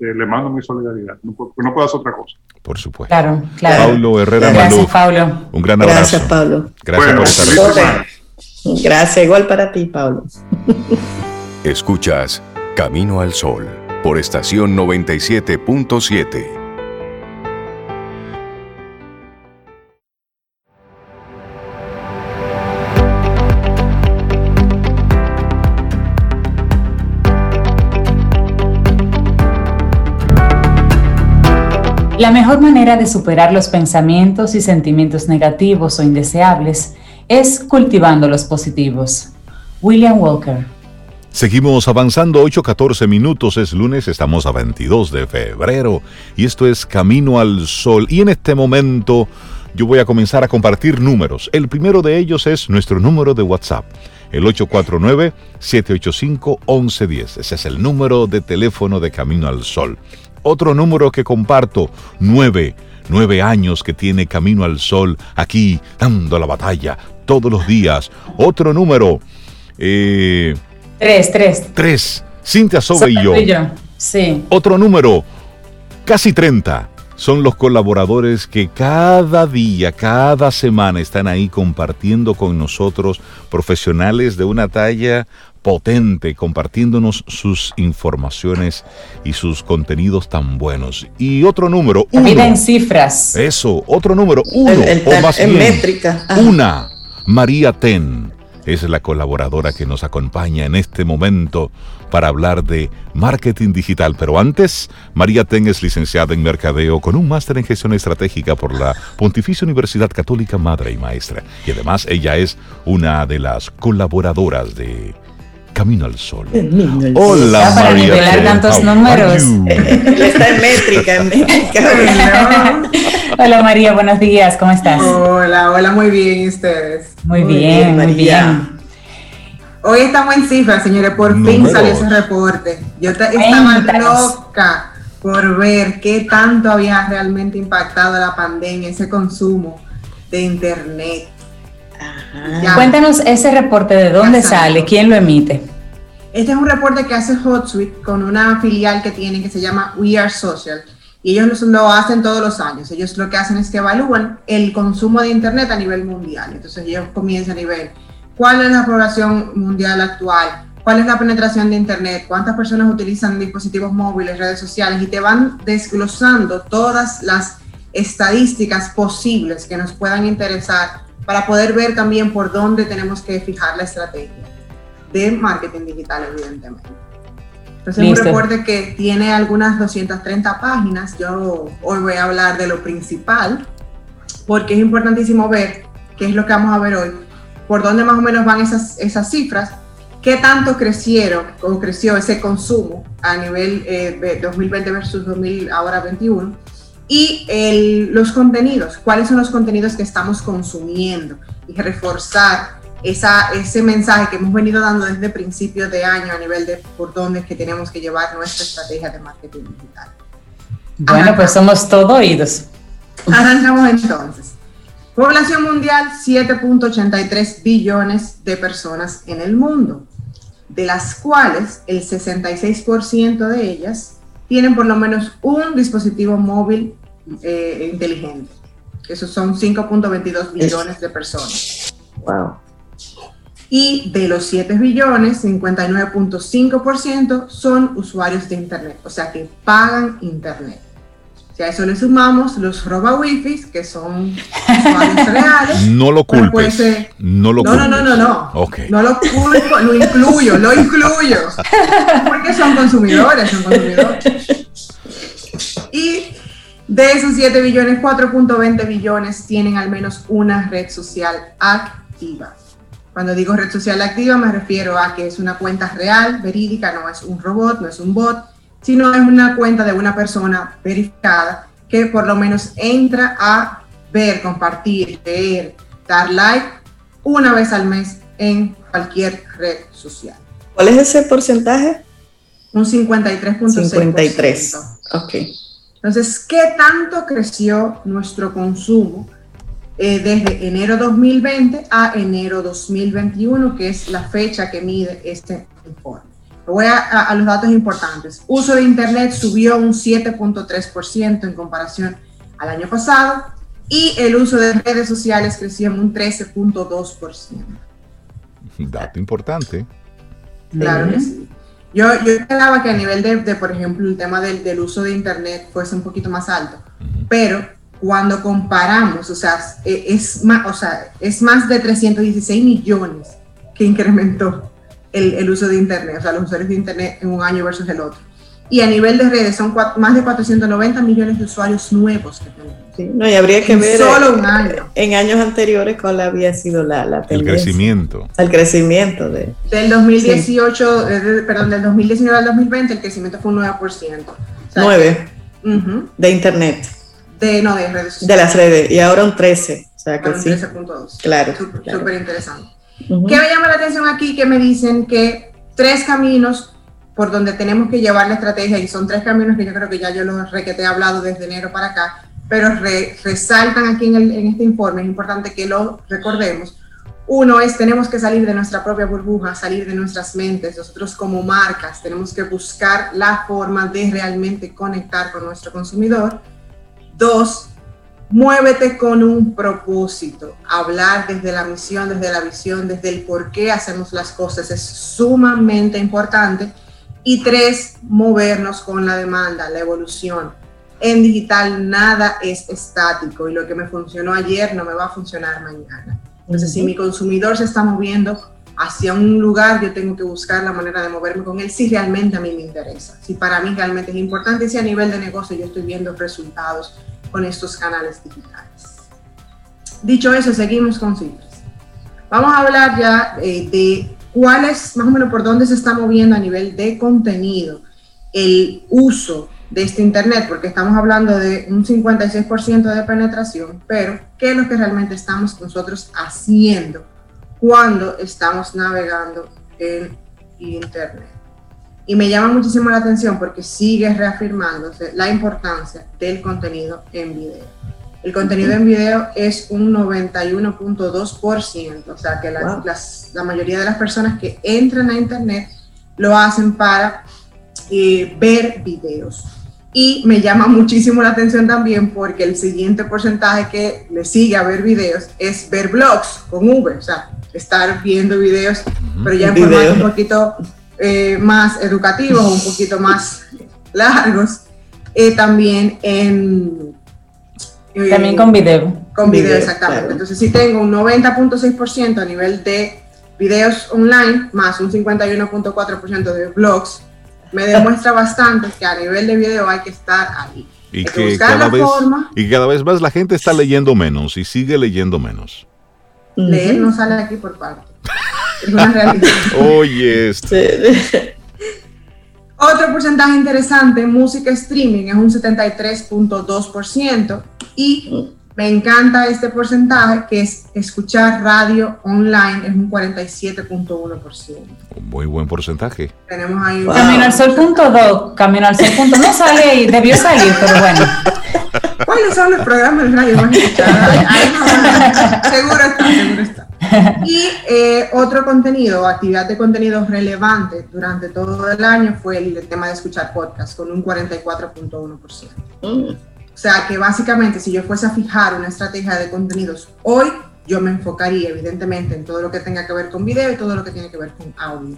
eh, le mando mi solidaridad, no, no puedo hacer otra cosa. Por supuesto. Claro, claro. Paulo Herrera Gracias, Pablo. Un gran abrazo. Gracias, Pablo. Gracias por estar Gracias, igual para ti, Pablo. Escuchas Camino al Sol por estación 97.7. La mejor manera de superar los pensamientos y sentimientos negativos o indeseables es cultivando los positivos. William Walker. Seguimos avanzando 8-14 minutos, es lunes, estamos a 22 de febrero y esto es Camino al Sol. Y en este momento yo voy a comenzar a compartir números. El primero de ellos es nuestro número de WhatsApp, el 849-785-1110. Ese es el número de teléfono de Camino al Sol. Otro número que comparto, 9 nueve años que tiene Camino al Sol aquí dando la batalla todos los días. Otro número. Eh, tres, tres. Tres. Cintia Sobe y yo. Sí. Otro número. Casi 30 son los colaboradores que cada día, cada semana están ahí compartiendo con nosotros, profesionales de una talla potente, compartiéndonos sus informaciones y sus contenidos tan buenos. Y otro número, uno. en cifras. Eso, otro número, uno. o más en métrica. Una. María Ten es la colaboradora que nos acompaña en este momento para hablar de marketing digital. Pero antes, María Ten es licenciada en mercadeo con un máster en gestión estratégica por la Pontificia Universidad Católica Madre y Maestra. Y además ella es una de las colaboradoras de Camino al Sol. Hola, para María nivelar tantos números. (laughs) Está en métrica, en métrica. (laughs) hola María, buenos días, ¿cómo estás? Hola, hola, muy bien, ¿y ustedes? Muy, bien, muy bien. Hoy estamos en cifras, señores. Por fin salió ese reporte. Yo estaba loca por ver qué tanto había realmente impactado la pandemia, ese consumo de Internet. Cuéntanos ese reporte, ¿de dónde sale? ¿Quién lo emite? Este es un reporte que hace HotSuite con una filial que tienen que se llama We Are Social. Y ellos lo, hacen todos los años. Ellos lo que hacen es que evalúan el consumo de Internet a nivel mundial. Entonces ellos comienzan a nivel, ¿cuál es la población mundial actual? ¿Cuál es la penetración de Internet? ¿Cuántas personas utilizan dispositivos móviles, redes sociales? Y te van desglosando todas las estadísticas posibles que nos puedan interesar para poder ver también por dónde tenemos que fijar la estrategia de marketing digital, evidentemente. Entonces, es un reporte que tiene algunas 230 páginas. Yo hoy voy a hablar de lo principal, porque es importantísimo ver qué es lo que vamos a ver hoy, por dónde más o menos van esas, esas cifras, qué tanto crecieron o creció ese consumo a nivel eh, 2020 versus 2000, ahora 21 y el, los contenidos, cuáles son los contenidos que estamos consumiendo y reforzar esa, ese mensaje que hemos venido dando desde principios de año a nivel de por dónde es que tenemos que llevar nuestra estrategia de marketing digital. Bueno, pues somos todo oídos. Arrancamos entonces. Población mundial, 7.83 billones de personas en el mundo, de las cuales el 66% de ellas tienen por lo menos un dispositivo móvil eh, inteligente. Esos son 5.22 billones de personas. Wow. Y de los 7 billones, 59.5% son usuarios de Internet, o sea que pagan Internet. Si a eso le sumamos los roba wifi, que son usuarios (laughs) reales. No lo culpes. no lo no, no, no, no, no. Okay. No lo culpo, lo incluyo, lo incluyo. Porque son consumidores, son consumidores. Y de esos 7 billones, 4.20 billones tienen al menos una red social activa. Cuando digo red social activa me refiero a que es una cuenta real, verídica, no es un robot, no es un bot, sino es una cuenta de una persona verificada que por lo menos entra a ver, compartir, leer, dar like una vez al mes en cualquier red social. ¿Cuál es ese porcentaje? Un 53.6%. 53. Ok. Entonces, ¿qué tanto creció nuestro consumo eh, desde enero 2020 a enero 2021, que es la fecha que mide este informe? Voy a, los datos importantes. Uso de Internet subió un 7.3% en comparación al año pasado y el uso de redes sociales creció en un 13.2%. Dato importante. Claro que sí. Yo, yo esperaba que a nivel de, por ejemplo, el tema del, del, uso de Internet fuese un poquito más alto, pero cuando comparamos, o sea, e, es más, o sea, es más de 316 millones que incrementó el, uso de Internet, o sea, los usuarios de Internet en un año versus el otro. Y a nivel de redes son más de 490 millones de usuarios nuevos que tenemos. Sí, no, y habría que ver solo un año. en años anteriores cuál había sido la, la El crecimiento. El crecimiento de... Del 2018, eh, perdón, del 2019 al 2020 el crecimiento fue un 9%. O 9 de Internet. De, no, de redes sociales. De las redes, y ahora un 13. O sea que un 13.2. Claro. Súper interesante. ¿Qué me llama la atención aquí? Que me dicen que tres caminos por donde tenemos que llevar la estrategia, y son tres caminos que yo creo que ya yo los requete he hablado desde enero para acá, pero resaltan aquí en, en este informe, es importante que lo recordemos. Uno es, tenemos que salir de nuestra propia burbuja, salir de nuestras mentes. Nosotros como marcas tenemos que buscar la forma de realmente conectar con nuestro consumidor. Dos, Muévete con un propósito. Hablar desde la misión, desde la visión, desde el por qué hacemos las cosas es sumamente importante. Y tres, movernos con la demanda, la evolución. En digital nada es estático y lo que me funcionó ayer no me va a funcionar mañana. Entonces, si mi consumidor se está moviendo hacia un lugar, yo tengo que buscar la manera de moverme con él si realmente a mí me interesa, si para mí realmente es importante, si a nivel de negocio yo estoy viendo resultados con estos canales digitales. Dicho eso, seguimos con cifras. Vamos a hablar ya eh, de cuál es, más o menos, por dónde se está moviendo a nivel de contenido el uso de este Internet, porque estamos hablando de un 56% de penetración, pero ¿qué es lo que realmente estamos nosotros haciendo cuando estamos navegando en Internet. Y me llama muchísimo la atención porque sigue reafirmándose la importancia del contenido en video. El contenido en video es un 91.2%, o sea que la, la, mayoría de las personas que entran a Internet lo hacen para eh, ver videos. Y me llama (laughs) muchísimo la atención también porque el siguiente porcentaje que le sigue a ver videos es ver blogs con V, o sea, estar viendo videos, pero ya en formato un poquito eh, más educativos, un poquito más (laughs) largos. Eh, también en también con video. Con video, exactamente. Entonces, si tengo un 90.6% a nivel de videos online, más un 51.4% de blogs, me demuestra (laughs) bastante que a nivel de video hay que estar ahí. Y que, cada vez, y cada vez más la gente está leyendo menos y sigue leyendo menos. Leer no sale aquí por parte. Es una realidad. (laughs) Oye, esto. Otro porcentaje interesante, música streaming, es un 73.2% y me encanta este porcentaje que es escuchar radio online, es un 47.1%. Muy buen porcentaje. Tenemos ahí Camino al Sol punto dos, Camino al Sol punto no sale y debió salir, pero bueno. ¿Cuáles son los programas de radio seguro está, seguro está. (laughs) Y eh, otro contenido, actividad de contenido relevante durante todo el año fue el, tema de escuchar podcast con un 44.1%. Mm. O sea que básicamente si yo fuese a fijar una estrategia de contenidos hoy, yo me enfocaría evidentemente en todo lo que tenga que ver con video y todo lo que tiene que ver con audio.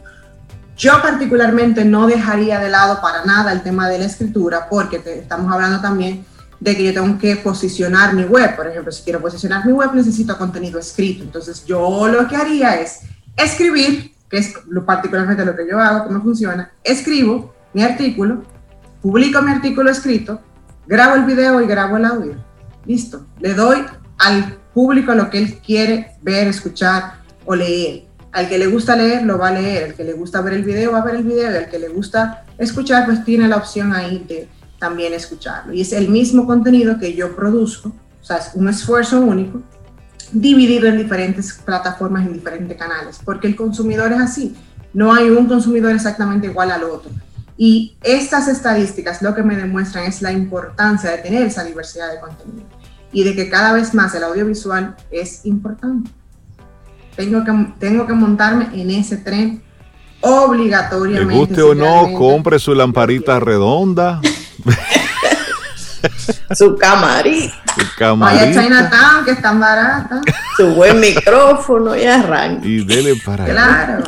Yo particularmente no dejaría de lado para nada el tema de la escritura porque estamos hablando también de que yo tengo que posicionar mi web. Por ejemplo, si quiero posicionar mi web necesito contenido escrito. Entonces yo lo que haría es escribir, que es lo, particularmente lo que yo hago, cómo funciona, escribo mi artículo, publico mi artículo escrito, grabo el video y grabo el audio. Listo. Le doy al público lo que él quiere ver, escuchar o leer. Al que le gusta leer, lo va a leer. Al que le gusta ver el video, va a ver el video. Y al que le gusta escuchar, pues tiene la opción ahí de también escucharlo. Y es el mismo contenido que yo produzco, o sea, es un esfuerzo único, dividido en diferentes plataformas, en diferentes canales, porque el consumidor es así. No hay un consumidor exactamente igual al otro. Y estas estadísticas lo que me demuestran es la importancia de tener esa diversidad de contenido y de que cada vez más el audiovisual es importante. Tengo que, tengo que montarme en ese tren obligatoriamente. Le guste o no, compre su lamparita redonda. (laughs) su camarita. Su camarita. Vaya Chinatown, que están baratas. Su buen micrófono y arranque. Y dele para Claro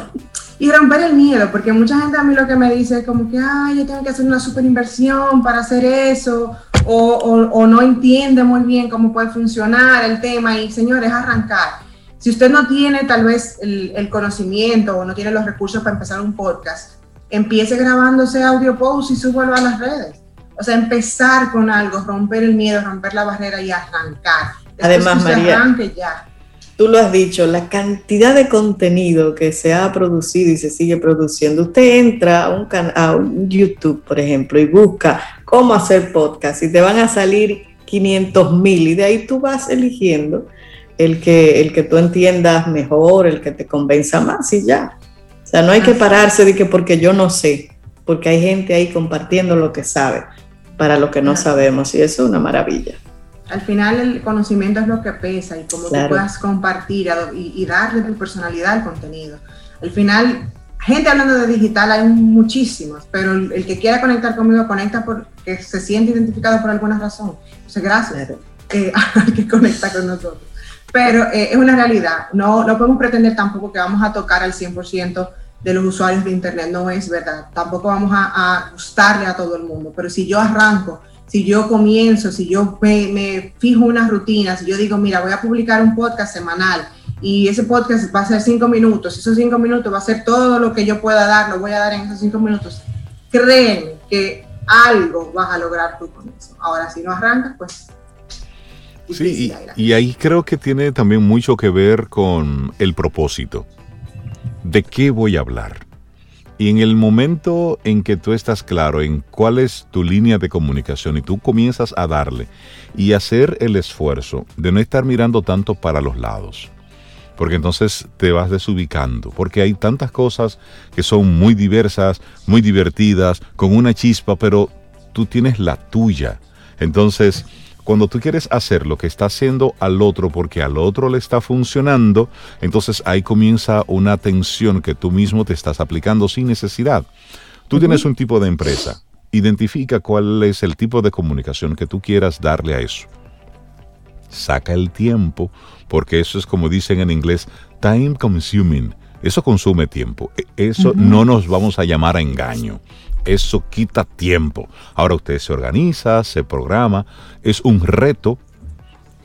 y romper el miedo, porque mucha gente a mí lo que me dice es como que, ay, yo tengo que hacer una super inversión para hacer eso, o, o, no entiende muy bien cómo puede funcionar el tema, y señores, arrancar. Si usted no tiene tal vez el, el, conocimiento o no tiene los recursos para empezar un podcast, empiece grabándose audio post y súbalo a las redes. O sea, empezar con algo, romper el miedo, romper la barrera y arrancar. Además, María, ya tú lo has dicho, la cantidad de contenido que se ha producido y se sigue produciendo. Usted entra a un, a un YouTube, por ejemplo, y busca cómo hacer podcast y te van a salir 500 mil y de ahí tú vas eligiendo el que, el que tú entiendas mejor, el que te convenza más y ya. O sea, no hay que pararse de que porque yo no sé, porque hay gente ahí compartiendo lo que sabe para lo que no sabemos y eso es una maravilla. Al final el conocimiento es lo que pesa y cómo tú puedas compartir y, darle tu personalidad al contenido. Al final, gente hablando de digital hay muchísimos, pero el, que quiera conectar conmigo conecta porque se siente identificado por alguna razón. Entonces, gracias eh, (laughs) al que conecta con nosotros. Pero eh, es una realidad. No, no podemos pretender tampoco que vamos a tocar al 100% de los usuarios de Internet. No es verdad. Tampoco vamos a, a gustarle a todo el mundo. Pero si yo arranco si yo comienzo, si yo me, fijo una rutina, si yo digo, mira, voy a publicar un podcast semanal y ese podcast va a ser cinco minutos, esos cinco minutos va a ser todo lo que yo pueda dar, lo voy a dar en esos cinco minutos, créeme que algo vas a lograr tú con eso. Ahora, si no arrancas, pues... Sí, y, y ahí creo que tiene también mucho que ver con el propósito. ¿De qué voy a hablar? Y en el momento en que tú estás claro en cuál es tu línea de comunicación y tú comienzas a darle y hacer el esfuerzo de no estar mirando tanto para los lados, porque entonces te vas desubicando, porque hay tantas cosas que son muy diversas, muy divertidas, con una chispa, pero tú tienes la tuya. Entonces, cuando tú quieres hacer lo que está haciendo al otro porque al otro le está funcionando, entonces ahí comienza una tensión que tú mismo te estás aplicando sin necesidad. Tú tienes un tipo de empresa, identifica cuál es el tipo de comunicación que tú quieras darle a eso. Saca el tiempo porque eso es como dicen en inglés, time consuming. Eso consume tiempo. E, eso no nos vamos a llamar a engaño. Eso quita tiempo. Ahora usted se organiza, se programa, es un reto,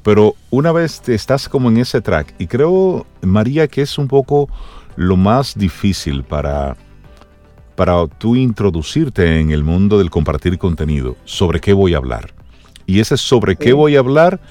pero una vez te estás como en ese track, y creo, María, que es un poco lo más difícil para, para tú introducirte en el mundo del compartir contenido, sobre qué voy a hablar. Y ese sobre qué voy a hablar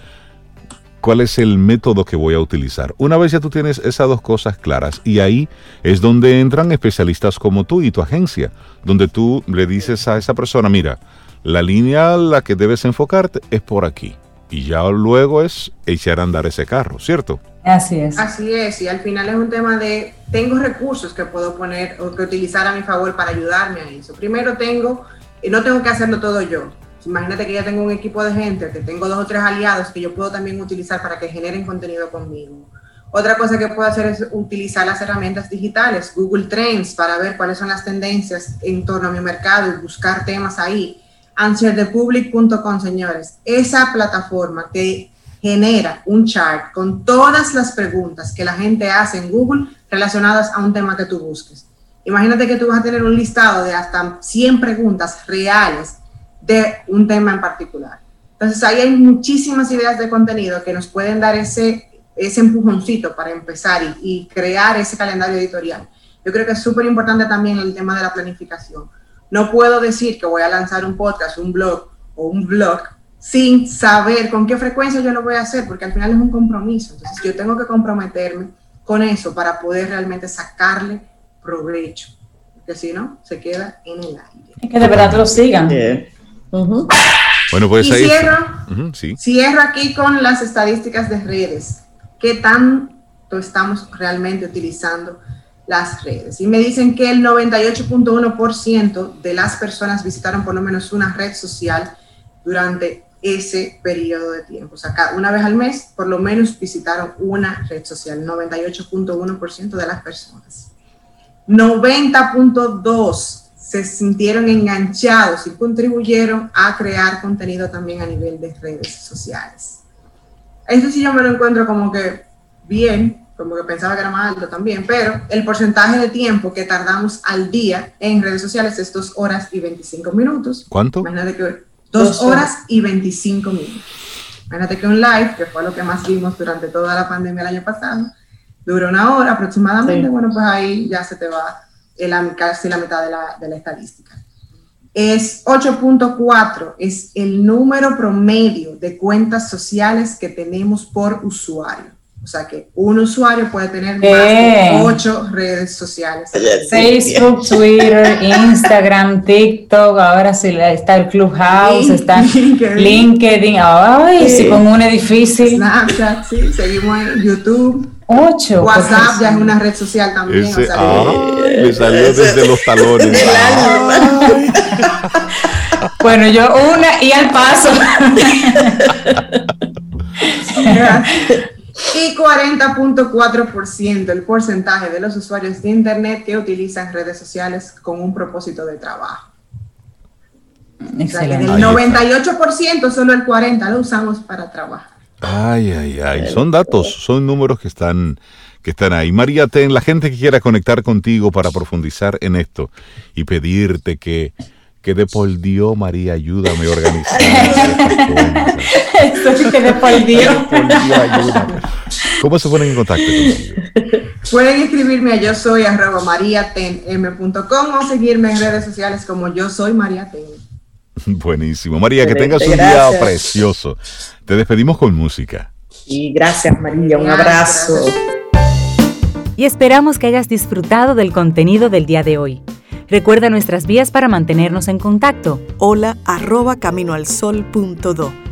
cuál es el método que voy a utilizar. Una vez ya tú tienes esas dos cosas claras y ahí es donde entran especialistas como tú y tu agencia, donde tú le dices a esa persona, mira, la línea a la que debes enfocarte es por aquí. Y ya luego es echar a andar ese carro, ¿cierto? Así es. Así es, y al final es un tema de, tengo recursos que puedo poner o que utilizar a mi favor para ayudarme a eso. Primero tengo, y no tengo que hacerlo todo yo Imagínate que ya tengo un equipo de gente, que tengo dos o tres aliados que yo puedo también utilizar para que generen contenido conmigo. Otra cosa que puedo hacer es utilizar las herramientas digitales, Google Trends, para ver cuáles son las tendencias en torno a mi mercado y buscar temas ahí. Answerthepublic.com, señores. Esa plataforma te genera un chart con todas las preguntas que la gente hace en Google relacionadas a un tema que tú busques. Imagínate que tú vas a tener un listado de hasta 100 preguntas reales de un tema en particular. Entonces ahí hay muchísimas ideas de contenido que nos pueden dar ese, ese empujoncito para empezar y, crear ese calendario editorial. Yo creo que es súper importante también el tema de la planificación. No puedo decir que voy a lanzar un podcast, un blog o un blog sin saber con qué frecuencia yo lo voy a hacer, porque al final es un compromiso. Entonces yo tengo que comprometerme con eso para poder realmente sacarle provecho, porque si no, se queda en el aire. Es que de verdad lo sigan. Bueno, pues y Cierro, cierro aquí con las estadísticas de redes. ¿Qué tanto estamos realmente utilizando las redes? Y me dicen que el 98.1% de las personas visitaron por lo menos una red social durante ese periodo de tiempo. O sea, una vez al mes, por lo menos visitaron una red social, 98.1% de las personas. 90.2% se sintieron enganchados y contribuyeron a crear contenido también a nivel de redes sociales. Eso sí yo me lo encuentro como que bien, como que pensaba que era más alto también, pero el porcentaje de tiempo que tardamos al día en redes sociales es dos horas y 25 minutos. ¿Cuánto? Imagínate que dos horas y 25 minutos. Imagínate que un live, que fue lo que más vimos durante toda la pandemia el año pasado, dura una hora aproximadamente, bueno, pues ahí ya se te va casi la mitad de la, de la estadística. Es 8.4, es el número promedio de cuentas sociales que tenemos por usuario. O sea que un usuario puede tener más de ocho redes sociales. Facebook, Twitter, (laughs) Instagram, TikTok, ahora sí está el Clubhouse, está LinkedIn. Ay, sí, con una difícil. Snapchat, sí, seguimos en YouTube. Ocho. WhatsApp ya es una red social también. Ese, me salió desde los talones. (laughs) bueno, yo una y al paso. (laughs) y 40.4% el porcentaje de los usuarios de Internet que utilizan redes sociales con un propósito de trabajo. Excelente. del 98% solo el 40% lo usamos para trabajar. Ay, ay, ay. Son datos, son números que están, que están ahí. María Ten, la gente que quiera conectar contigo para profundizar en esto y pedirte que, que de por Dios, María, ayúdame a organizar. (laughs) Esto que de (laughs) por Dios. ¿Cómo se ponen en contacto contigo? Pueden escribirme a yo soy arroba mariatenm.com o seguirme en redes sociales como yo soy María Ten. Buenísimo. María, que tengas un día precioso. Te despedimos con música. Y gracias, María. Un abrazo. Y esperamos que hayas disfrutado del contenido del día de hoy. Recuerda nuestras vías para mantenernos en contacto. Hola arroba caminoalsol.do.